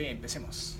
Ok, empecemos.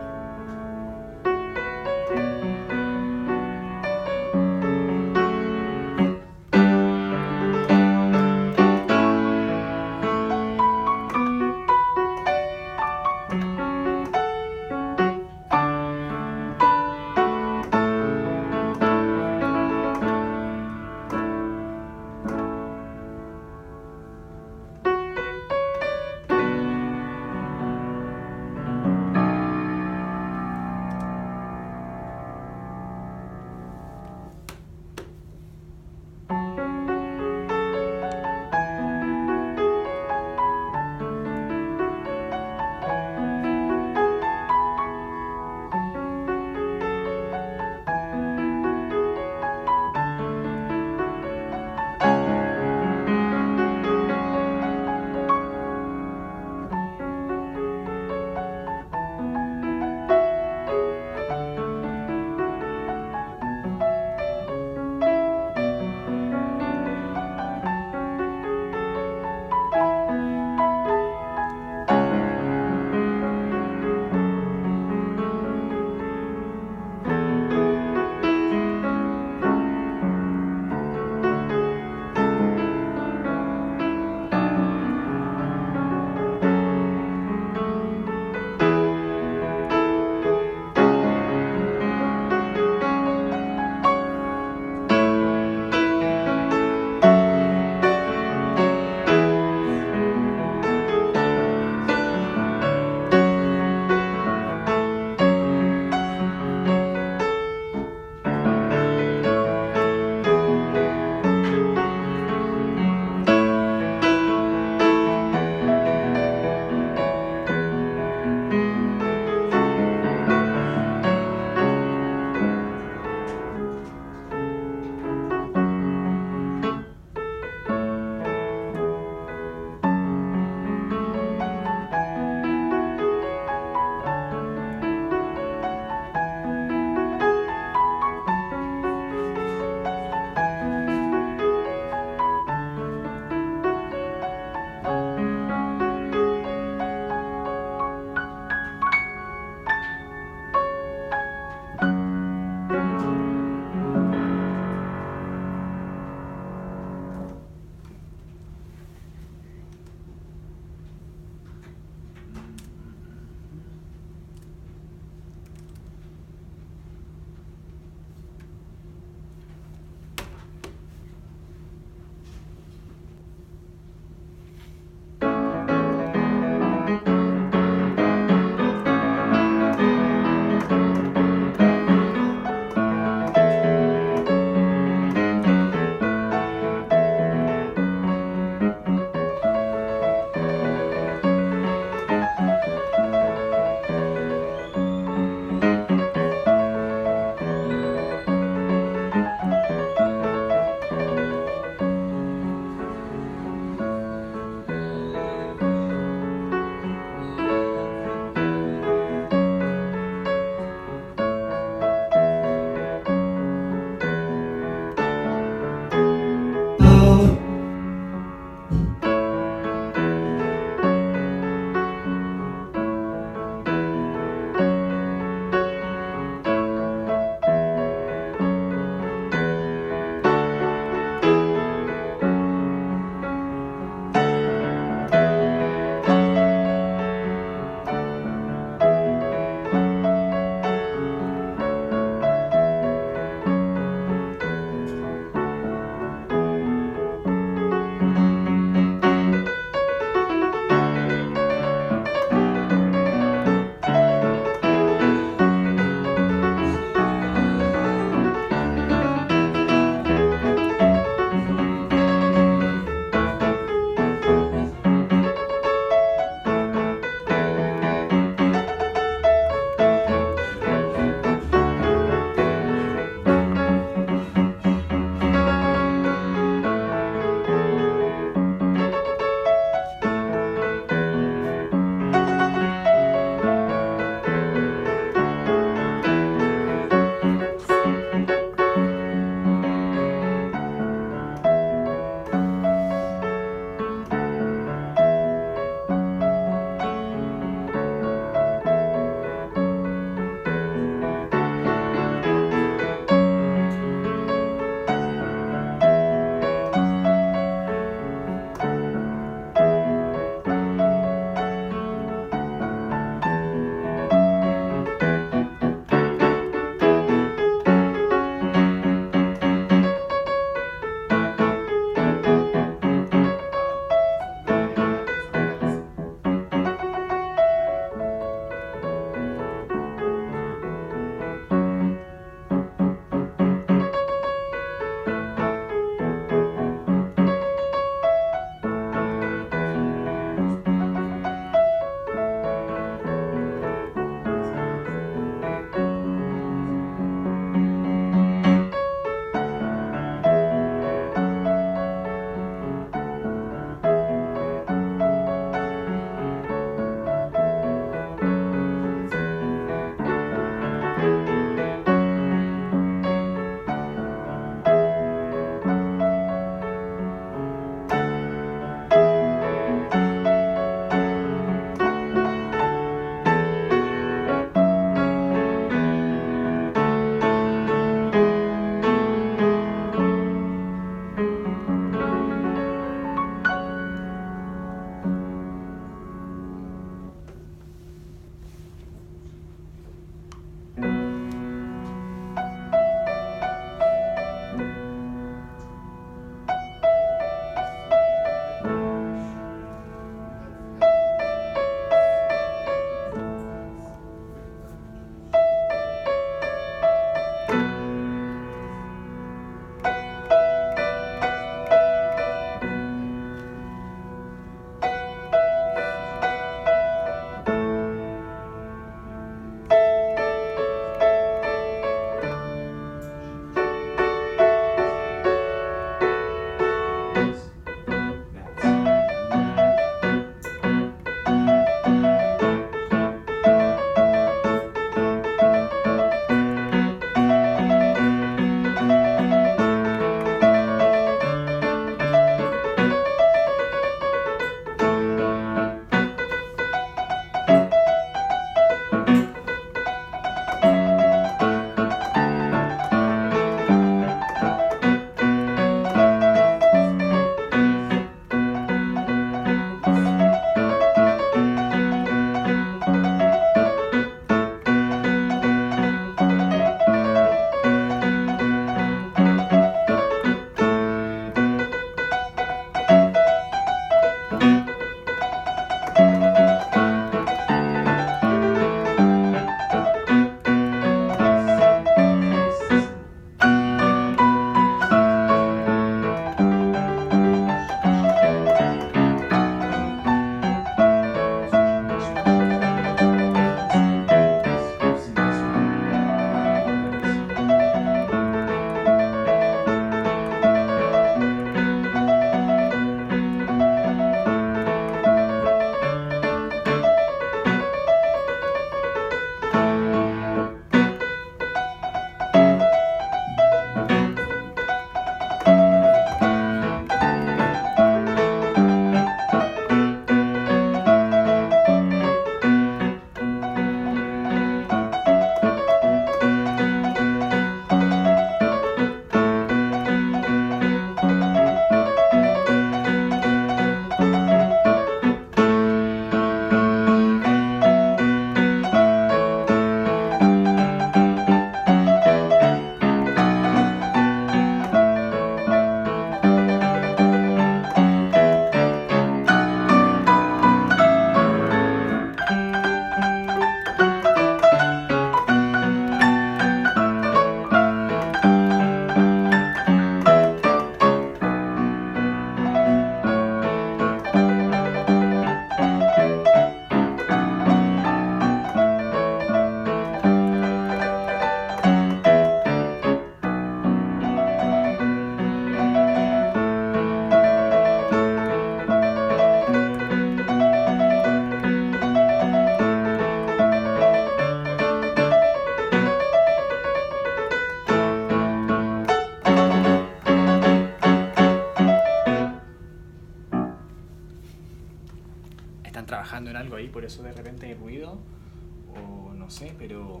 Pero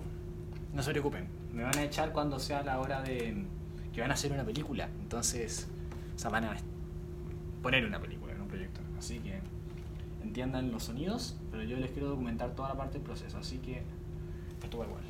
no se preocupen, me van a echar cuando sea la hora de que van a hacer una película, entonces, o sea, van a poner una película en un proyecto, así que entiendan los sonidos, pero yo les quiero documentar toda la parte del proceso, así que esto va igual.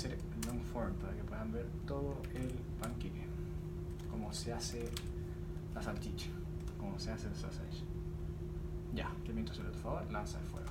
Hacer en long form para que puedan ver todo el panqueque. Cómo se hace la salchicha. Cómo se hace el sausage. Ya, que mientras por favor, lanza el fuego.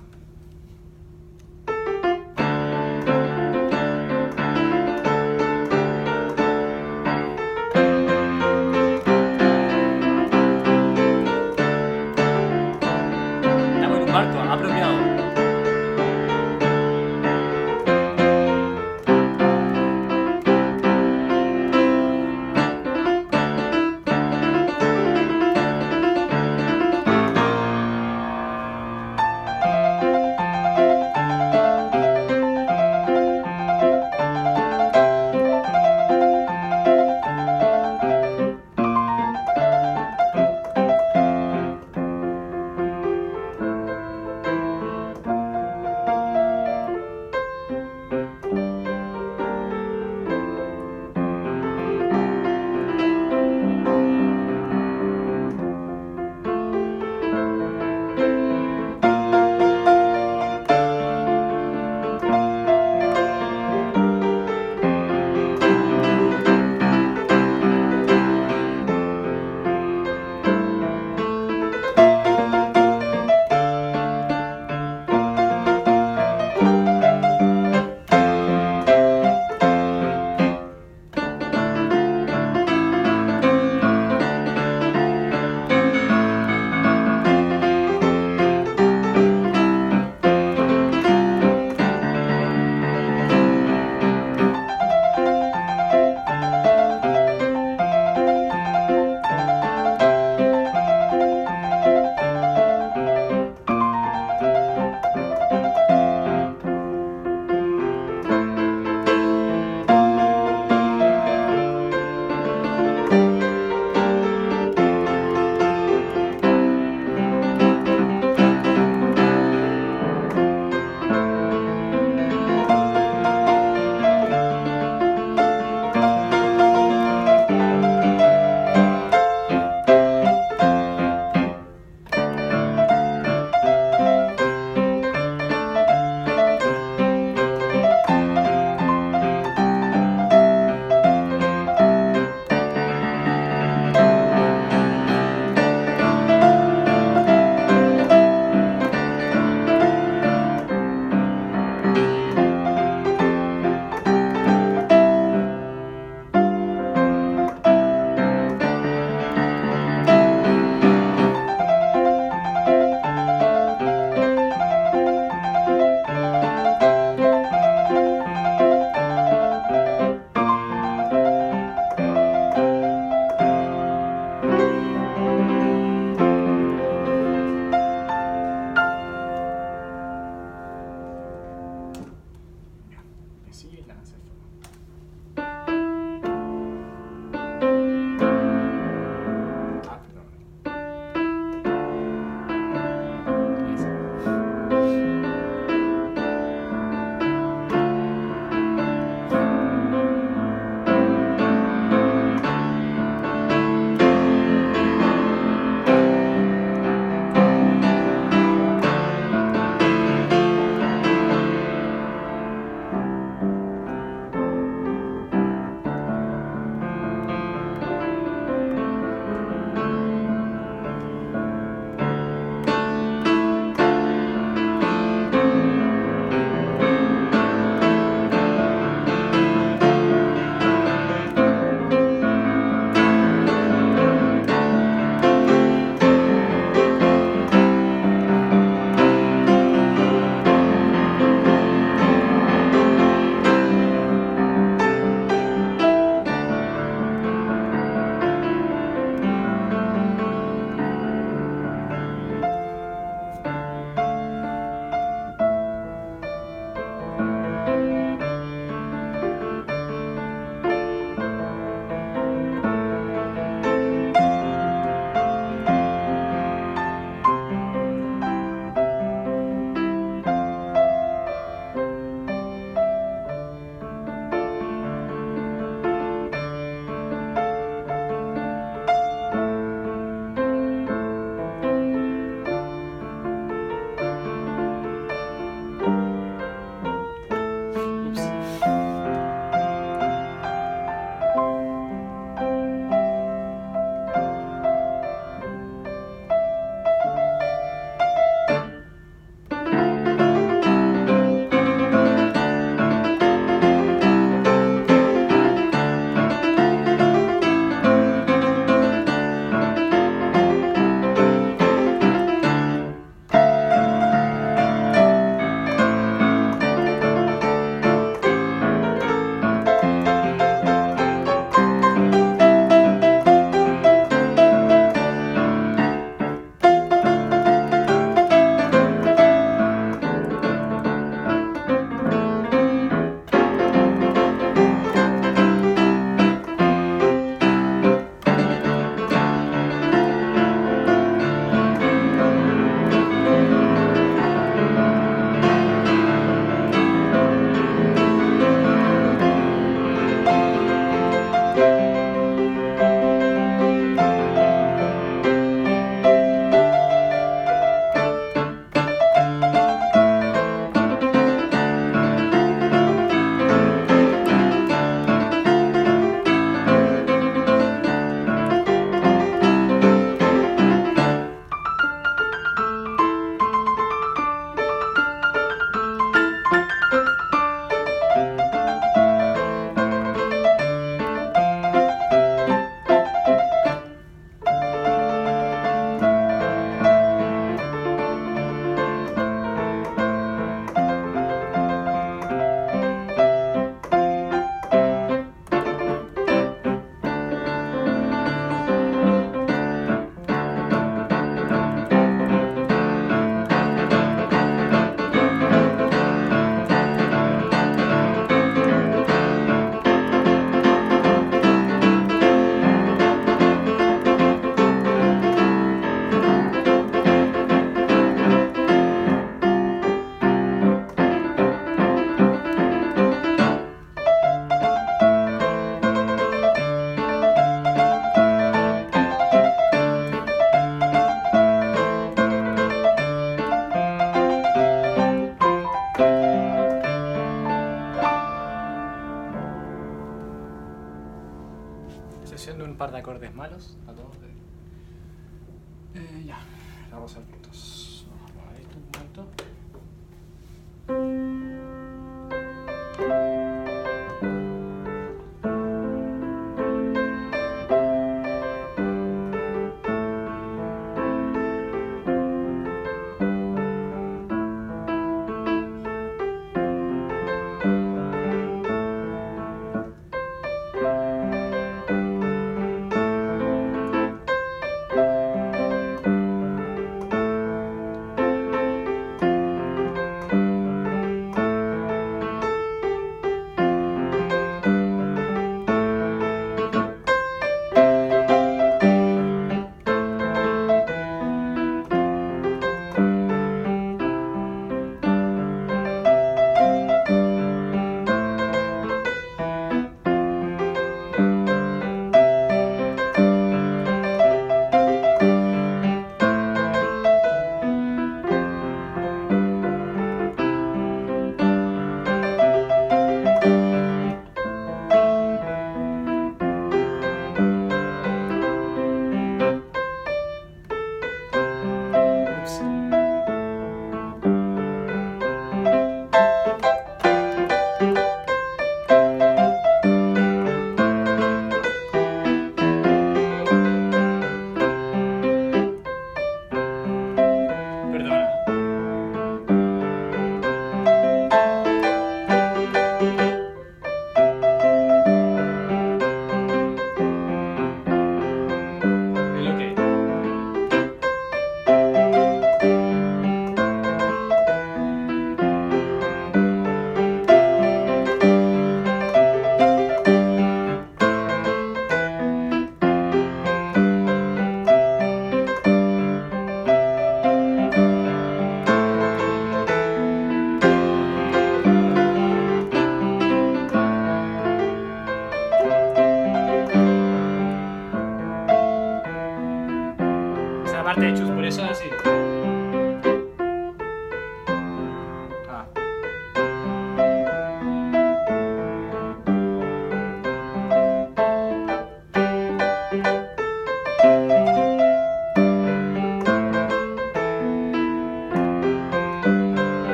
Vamos a ver puntos.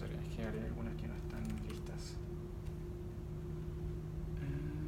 accesorias que haré algunas que no están listas. Mm,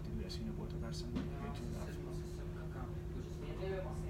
No tengo la partitura,